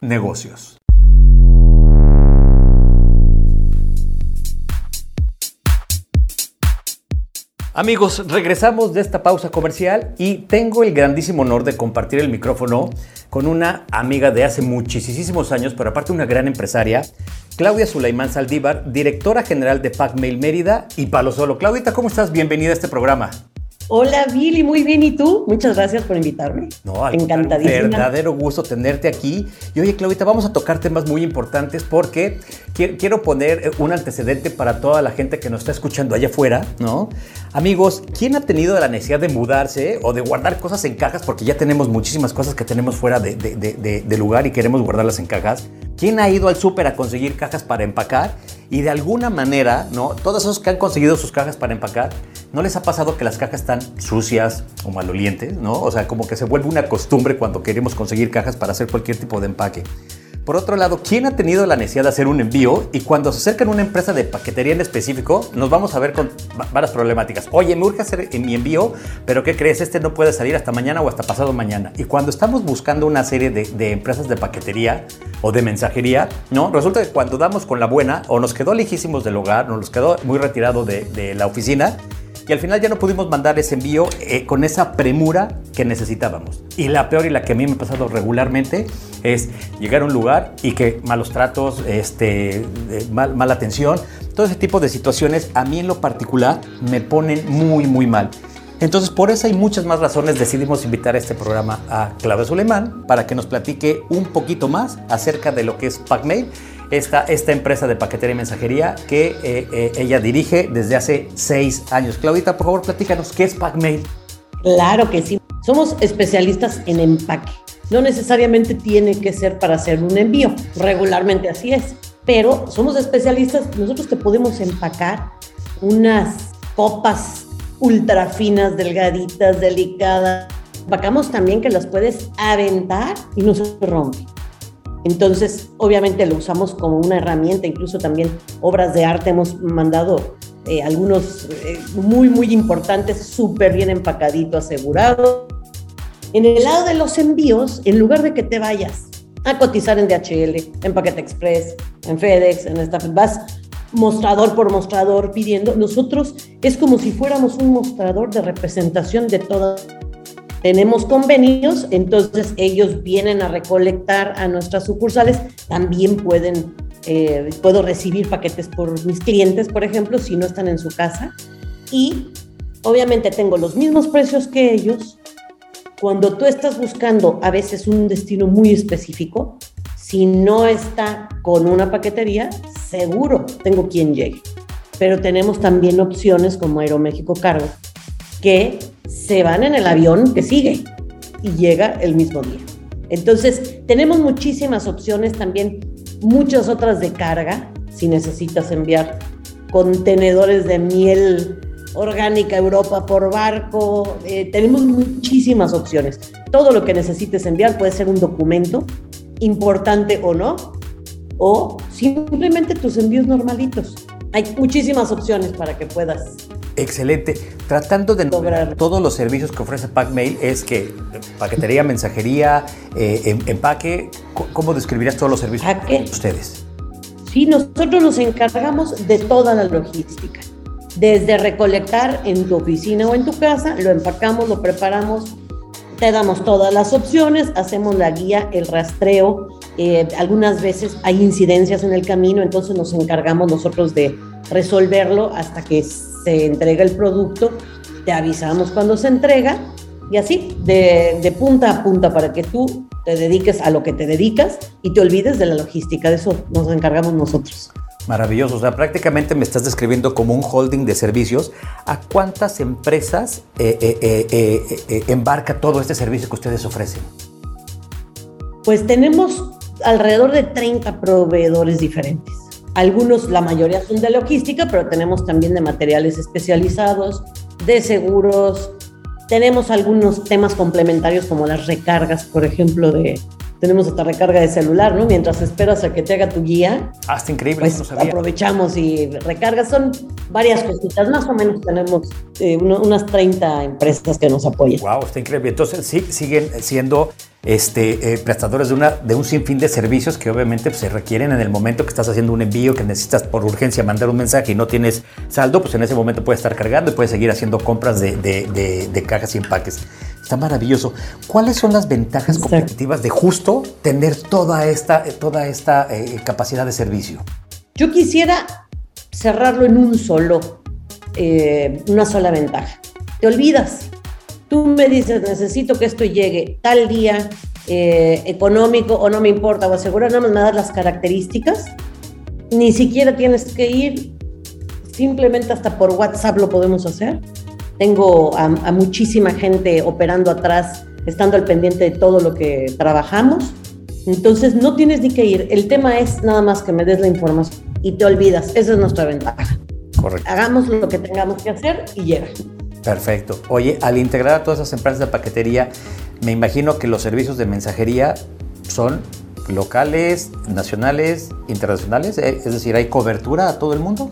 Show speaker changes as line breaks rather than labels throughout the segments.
negocios. Amigos, regresamos de esta pausa comercial y tengo el grandísimo honor de compartir el micrófono con una amiga de hace muchísimos años, pero aparte una gran empresaria, Claudia Sulaimán Saldívar, directora general de Pacmail Mérida y Palo Solo. Claudita, ¿cómo estás? Bienvenida a este programa.
Hola Billy, muy bien. ¿Y tú? Muchas gracias por invitarme.
No, encantadísima. Verdadero gusto tenerte aquí. Y oye, Claudita, vamos a tocar temas muy importantes porque quiero poner eh, un antecedente para toda la gente que nos está escuchando allá afuera, ¿no? Amigos, ¿quién ha tenido la necesidad de mudarse o de guardar cosas en cajas? Porque ya tenemos muchísimas cosas que tenemos fuera de, de lugar y queremos guardarlas en cajas. ¿Quién ha ido al súper a conseguir cajas para empacar? Y de alguna manera, ¿no? Todos esos que han conseguido sus cajas para empacar, ¿no les ha pasado que las cajas están sucias o malolientes, ¿no? O sea, como que se vuelve una costumbre cuando queremos conseguir cajas para hacer cualquier tipo de empaque. Por otro lado, ¿quién ha tenido la necesidad de hacer un envío y cuando se acerca a una empresa de paquetería en específico, nos vamos a ver con varias problemáticas? Oye, me urge hacer mi envío, pero ¿qué crees? Este no puede salir hasta mañana o hasta pasado mañana. Y cuando estamos buscando una serie de, empresas de paquetería o de mensajería, ¿no? Resulta que cuando damos con la buena o nos quedó lejísimos del hogar, nos quedó muy retirado de la oficina, y al final ya no pudimos mandar ese envío eh, con esa premura que necesitábamos. Y la peor y la que a mí me ha pasado regularmente es llegar a un lugar y que malos tratos, este, mal, mala atención, todo ese tipo de situaciones a mí en lo particular me ponen muy, muy mal. Entonces, por eso hay muchas más razones decidimos invitar a este programa a Claudia Suleiman para que nos platique un poquito más acerca de lo que es PacMail esta, esta empresa de paquetería y mensajería que eh, eh, ella dirige desde hace seis años. Claudita, por favor, platícanos, ¿qué es PackMail?
Claro que sí. Somos especialistas en empaque. No necesariamente tiene que ser para hacer un envío. Regularmente así es. Pero somos especialistas. Nosotros te podemos empacar unas copas ultra finas, delgaditas, delicadas. Empacamos también que las puedes aventar y no se rompe. Entonces, obviamente lo usamos como una herramienta, incluso también obras de arte hemos mandado eh, algunos eh, muy, muy importantes, súper bien empacadito, asegurado. En el lado de los envíos, en lugar de que te vayas a cotizar en DHL, en Paquete Express, en FedEx, en esta, vas mostrador por mostrador pidiendo, nosotros es como si fuéramos un mostrador de representación de toda tenemos convenios, entonces ellos vienen a recolectar a nuestras sucursales, también pueden, eh, puedo recibir paquetes por mis clientes, por ejemplo, si no están en su casa, y obviamente tengo los mismos precios que ellos. Cuando tú estás buscando a veces un destino muy específico, si no está con una paquetería, seguro tengo quien llegue. Pero tenemos también opciones como Aeroméxico Cargo, que se van en el avión que sigue y llega el mismo día. Entonces, tenemos muchísimas opciones también, muchas otras de carga, si necesitas enviar contenedores de miel orgánica a Europa por barco, eh, tenemos muchísimas opciones. Todo lo que necesites enviar puede ser un documento, importante o no, o simplemente tus envíos normalitos. Hay muchísimas opciones para que puedas
Excelente. Tratando de lograr todos los servicios que ofrece PackMail, es que paquetería, mensajería, eh, em, empaque, ¿cómo describirías todos los servicios
de
ustedes?
Sí, nosotros nos encargamos de toda la logística. Desde recolectar en tu oficina o en tu casa, lo empacamos, lo preparamos, te damos todas las opciones, hacemos la guía, el rastreo. Eh, algunas veces hay incidencias en el camino, entonces nos encargamos nosotros de resolverlo hasta que se entrega el producto, te avisamos cuando se entrega y así, de, punta a punta para que tú te dediques a lo que te dedicas y te olvides de la logística. De eso nos encargamos nosotros.
Maravilloso, o sea, prácticamente me estás describiendo como un holding de servicios. ¿A cuántas empresas eh, eh, eh, embarca todo este servicio que ustedes ofrecen?
Pues tenemos alrededor de 30 proveedores diferentes. Algunos, la mayoría son de logística, pero tenemos también de materiales especializados, de seguros. Tenemos algunos temas complementarios como las recargas, por ejemplo, de, tenemos esta recarga de celular, ¿no? Mientras esperas a que te haga tu guía.
Ah, está increíble,
pues aprovechamos y recargas. Son varias cositas. Más o menos tenemos eh, unas 30 empresas que nos apoyan.
Wow, está increíble. Entonces, sí, siguen siendo este, eh, prestadores de, una, de un sinfín de servicios que obviamente pues, se requieren en el momento que estás haciendo un envío, que necesitas por urgencia mandar un mensaje y no tienes saldo, pues en ese momento puedes estar cargando y puedes seguir haciendo compras de, de, cajas y empaques. Está maravilloso. ¿Cuáles son las ventajas competitivas de justo tener toda esta, toda esta eh, capacidad de servicio?
Yo quisiera cerrarlo en un solo, eh, una sola ventaja. Te olvidas Tú me dices, necesito que esto llegue tal día eh, económico o no me importa o asegurar, nada más me das las características. Ni siquiera tienes que ir, simplemente hasta por WhatsApp lo podemos hacer. Tengo a, a muchísima gente operando atrás, estando al pendiente de todo lo que trabajamos. Entonces no tienes ni que ir. El tema es nada más que me des la información y te olvidas. Esa es nuestra ventaja. Correcto. Hagamos lo que tengamos que hacer y llega.
Perfecto. Oye, al integrar a todas esas empresas de paquetería, me imagino que los servicios de mensajería son locales, nacionales, internacionales, eh, es decir, ¿hay cobertura a todo el mundo?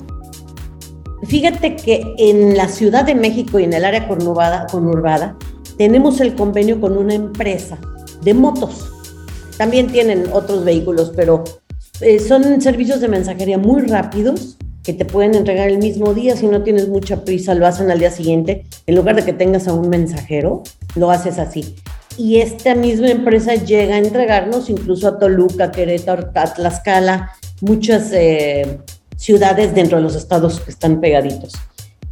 Fíjate que en la Ciudad de México y en el área conurbada, tenemos el convenio con una empresa de motos. También tienen otros vehículos, pero eh, son servicios de mensajería muy rápidos que te pueden entregar el mismo día, si no tienes mucha prisa, lo hacen al día siguiente, en lugar de que tengas a un mensajero, lo haces así. Y esta misma empresa llega a entregarnos incluso a Toluca, Querétaro, Tlaxcala, muchas eh, ciudades dentro de los estados que están pegaditos.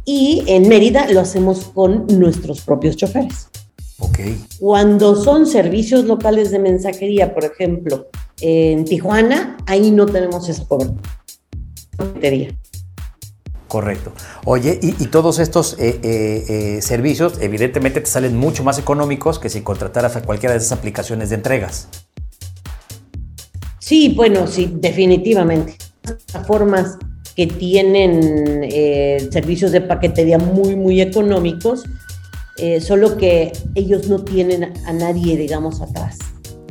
Y en Mérida lo hacemos con nuestros propios choferes.
Okay.
Cuando son servicios locales de mensajería, por ejemplo, en Tijuana, ahí no tenemos esa cobertura.
Correcto. Oye, y, todos estos eh, eh, eh, servicios evidentemente te salen mucho más económicos que si contrataras a cualquiera de esas aplicaciones de entregas.
Sí, bueno, sí, definitivamente. Plataformas que tienen servicios de paquetería muy, muy económicos, solo que ellos no tienen a nadie, digamos, atrás.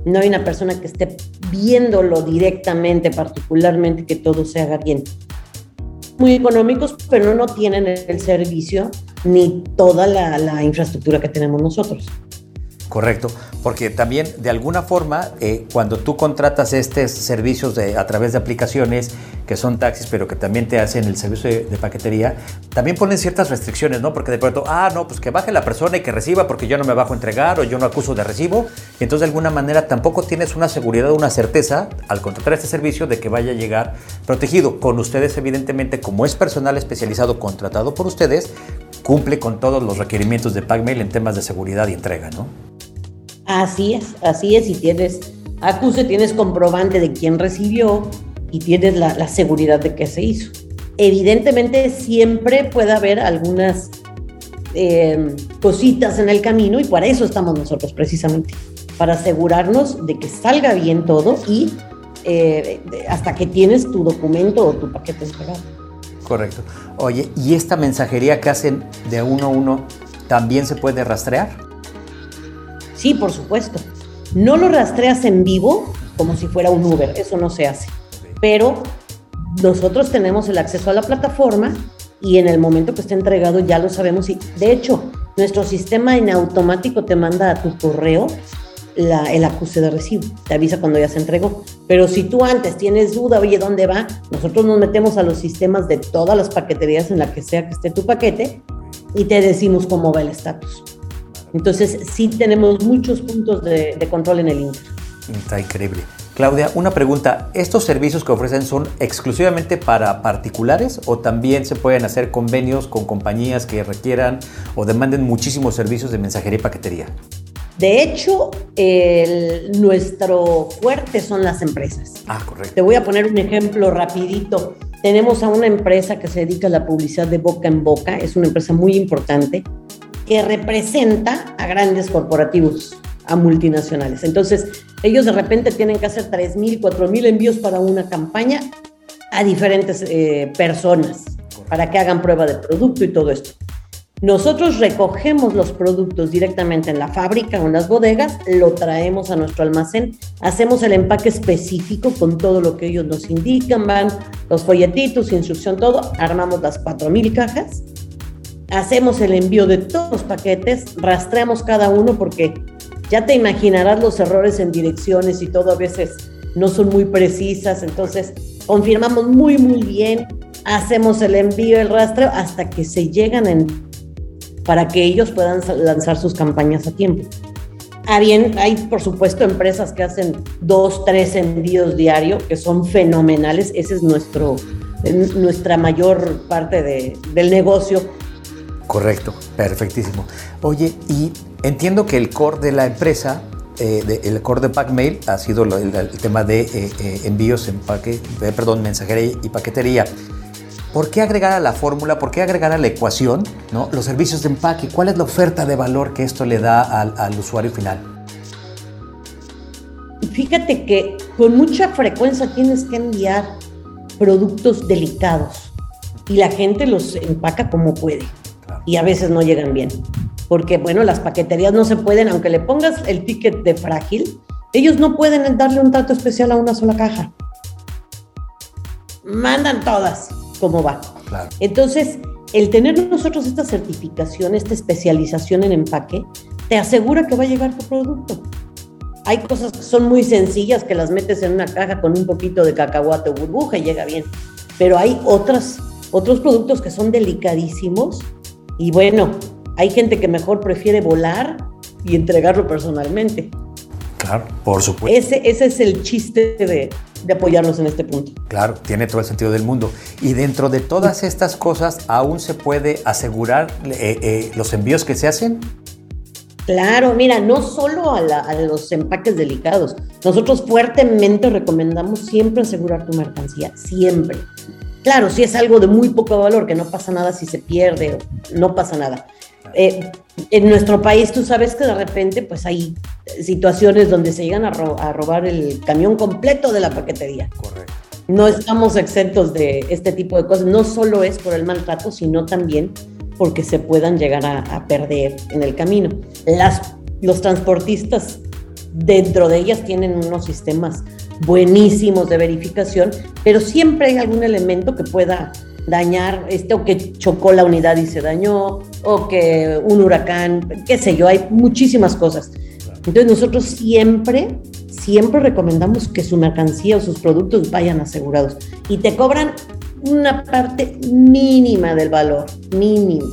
No hay una persona que esté viéndolo directamente, particularmente, que todo se haga bien muy económicos, pero no tienen el servicio ni toda la, infraestructura que tenemos nosotros.
Correcto, porque también de alguna forma eh, cuando tú contratas estos servicios a través de aplicaciones que son taxis, pero que también te hacen el servicio de, paquetería, también ponen ciertas restricciones, ¿no? Porque de pronto, ah, no, pues que baje la persona y que reciba porque yo no me bajo a entregar o yo no acuso de recibo. Y entonces de alguna manera tampoco tienes una seguridad, una certeza al contratar este servicio de que vaya a llegar protegido. Con ustedes, evidentemente, como es personal especializado contratado por ustedes, cumple con todos los requerimientos de PagMail en temas de seguridad y entrega, ¿no?
Así es, así es. Y tienes acuse, tienes comprobante de quién recibió y tienes la, seguridad de que se hizo. Evidentemente siempre puede haber algunas eh, cositas en el camino y para eso estamos nosotros precisamente, para asegurarnos de que salga bien todo y eh, hasta que tienes tu documento o tu paquete esperado.
Correcto. Oye, ¿y esta mensajería que hacen de uno a uno también se puede rastrear?
Sí, por supuesto. No lo rastreas en vivo como si fuera un Uber, eso no se hace. Pero nosotros tenemos el acceso a la plataforma y en el momento que esté entregado ya lo sabemos. Y de hecho, nuestro sistema en automático te manda a tu correo el acuse de recibo, te avisa cuando ya se entregó. Pero si tú antes tienes duda, oye, ¿dónde va? Nosotros nos metemos a los sistemas de todas las paqueterías en la que sea que esté tu paquete y te decimos cómo va el estatus. Entonces, sí tenemos muchos puntos de, control en el Inter.
Está increíble. Claudia, una pregunta. ¿Estos servicios que ofrecen son exclusivamente para particulares o también se pueden hacer convenios con compañías que requieran o demanden muchísimos servicios de mensajería y paquetería?
De hecho, nuestro fuerte son las empresas.
Ah, correcto.
Te voy a poner un ejemplo rapidito. Tenemos a una empresa que se dedica a la publicidad de boca en boca, es una empresa muy importante que representa a grandes corporativos, a multinacionales. Entonces, ellos de repente tienen que hacer 3.000, 4.000 envíos para una campaña a diferentes eh, personas para que hagan prueba de producto y todo esto. Nosotros recogemos los productos directamente en la fábrica o en las bodegas, lo traemos a nuestro almacén, hacemos el empaque específico con todo lo que ellos nos indican, van los folletitos, instrucción, todo, armamos las 4.000 cajas hacemos el envío de todos los paquetes, rastreamos cada uno porque Ya te imaginarás los errores en direcciones y todo a veces no son muy precisas, entonces confirmamos muy, muy bien, hacemos el envío, el rastreo, hasta que se llegan en, para que ellos puedan lanzar sus campañas a tiempo. Ah, bien, hay por supuesto empresas que hacen dos, tres envíos diarios que son fenomenales. Ese es nuestro, nuestra mayor parte de, del negocio.
Correcto, perfectísimo. Oye, y entiendo que el core de la empresa, eh, el core de Packmail ha sido el, tema de eh, eh, envíos, empaque, perdón, mensajería y paquetería. ¿Por qué agregar a la fórmula, por qué agregar a la ecuación ¿no? los servicios de empaque? ¿Cuál es la oferta de valor que esto le da al, usuario final?
Fíjate que con mucha frecuencia tienes que enviar productos delicados y la gente los empaca como puede y a veces no llegan bien. Porque bueno, las paqueterías no se pueden, aunque le pongas el ticket de frágil, ellos no pueden darle un trato especial a una sola caja. Mandan todas cómo va. Entonces, el tener nosotros esta certificación, esta especialización en empaque, te asegura que va a llegar tu producto. Hay cosas que son muy sencillas que las metes en una caja con un poquito de cacahuate o burbuja y llega bien. Pero hay otras, otros productos que son delicadísimos y bueno, hay gente que mejor prefiere volar y entregarlo personalmente.
Claro, por supuesto.
Ese, ese es el chiste de, de apoyarnos en este punto.
Claro, tiene todo el sentido del mundo. Y dentro de todas estas cosas, ¿aún se puede asegurar eh, eh, los envíos que se hacen?
Claro, mira, no solo a, los empaques delicados. Nosotros fuertemente recomendamos siempre asegurar tu mercancía, siempre. Claro, si es algo de muy poco valor, que no pasa nada si se pierde, no pasa nada. Eh, en nuestro país tú sabes que de repente pues hay situaciones donde se llegan a, robar el camión completo de la paquetería. Correcto. No estamos exentos de este tipo de cosas. No solo es por el maltrato, sino también porque se puedan llegar a, perder en el camino. Las, los transportistas dentro de ellas tienen unos sistemas buenísimos de verificación, pero siempre hay algún elemento que pueda dañar, este, o que chocó la unidad y se dañó, o que un huracán, qué sé yo, hay muchísimas cosas. Entonces nosotros siempre, siempre recomendamos que su mercancía o sus productos vayan asegurados y te cobran una parte mínima del valor, mínima.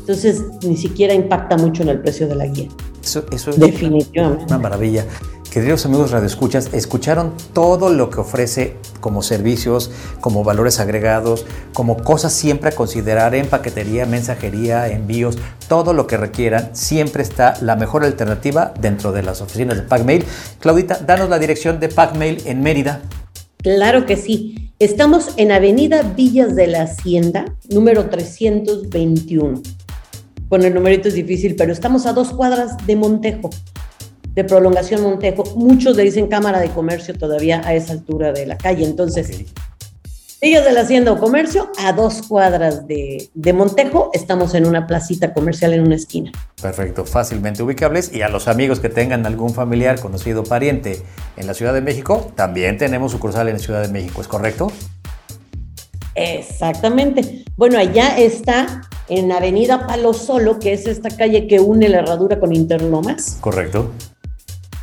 Entonces ni siquiera impacta mucho en el precio de la guía.
Eso, eso es Definitivamente. una maravilla. Queridos amigos radioescuchas, escucharon todo lo que ofrece como servicios, como valores agregados, como cosas siempre a considerar en paquetería, mensajería, envíos, todo lo que requieran, siempre está la mejor alternativa dentro de las oficinas de Packmail. Claudita, danos la dirección de Packmail en Mérida.
Claro que sí. Estamos en Avenida Villas de la Hacienda, número 321. Con el numerito es difícil, pero estamos a dos cuadras de Montejo de prolongación Montejo. Muchos le dicen Cámara de Comercio todavía a esa altura de la calle. Entonces, ellos de la Hacienda o Comercio, a dos cuadras de, de, Montejo, estamos en una placita comercial en una esquina.
Perfecto, fácilmente ubicables. Y a los amigos que tengan algún familiar, conocido, pariente en la Ciudad de México, también tenemos sucursal en la Ciudad de México, ¿es correcto?
Exactamente. Bueno, allá está en Avenida Palo Solo, que es esta calle que une la herradura con Interlomas.
Correcto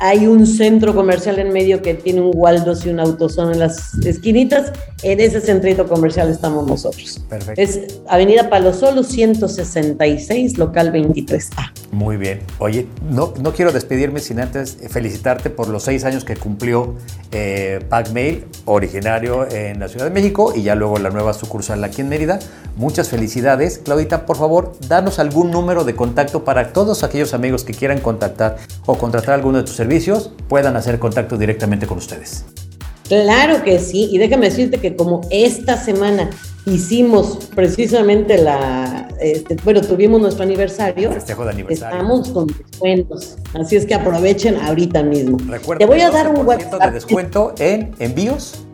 hay un centro comercial en medio que tiene un Waldos y un Autozone en las esquinitas. En ese centrito comercial estamos nosotros. Perfecto. Es Avenida Palo Solo 166, local 23A.
Muy bien. Oye, no, no quiero despedirme sin antes felicitarte por los seis años que cumplió eh, Packmail, originario en la Ciudad de México y ya luego la nueva sucursal aquí en Mérida. Muchas felicidades. Claudita, por favor, danos algún número de contacto para todos aquellos amigos que quieran contactar o contratar alguno de tus servicios puedan hacer contacto directamente con ustedes.
Claro que sí, y déjame decirte que como esta semana hicimos precisamente la, este, bueno, tuvimos nuestro aniversario,
festejo de aniversario,
estamos con descuentos, así es que aprovechen ahorita mismo.
Recuerda, Te voy a dar un WhatsApp. de descuento en envíos.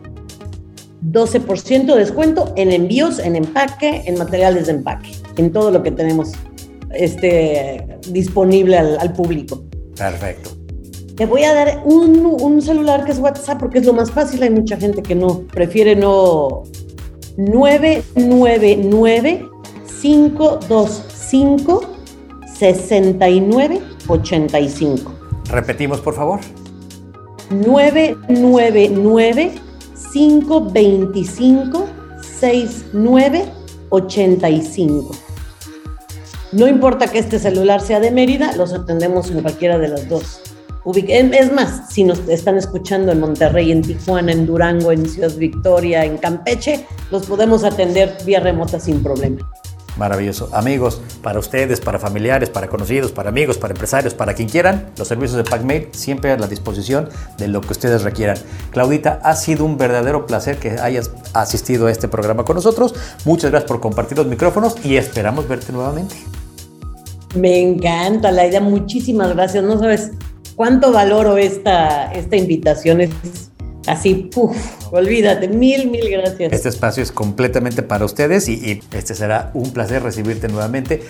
12% de descuento en envíos, en empaque, en materiales de empaque, en todo lo que tenemos este, disponible al, al público.
Perfecto.
Te voy a dar un, celular que es WhatsApp porque es lo más fácil. Hay mucha gente que no, prefiere no. 999 525 6985.
Repetimos, por favor.
999 525 6985. No importa que este celular sea de Mérida, los atendemos en cualquiera de las dos. Es más, si nos están escuchando en Monterrey, en Tijuana, en Durango, en Ciudad Victoria, en Campeche, los podemos atender vía remota sin problema.
Maravilloso. Amigos, para ustedes, para familiares, para conocidos, para amigos, para empresarios, para quien quieran, los servicios de PacMail siempre a la disposición de lo que ustedes requieran. Claudita, ha sido un verdadero placer que hayas asistido a este programa con nosotros. Muchas gracias por compartir los micrófonos y esperamos verte nuevamente.
Me encanta, la idea. Muchísimas gracias. No sabes cuánto valoro esta, esta invitación. Es así, puf, olvídate, mil, mil gracias.
Este espacio es completamente para ustedes y, y este será un placer recibirte nuevamente.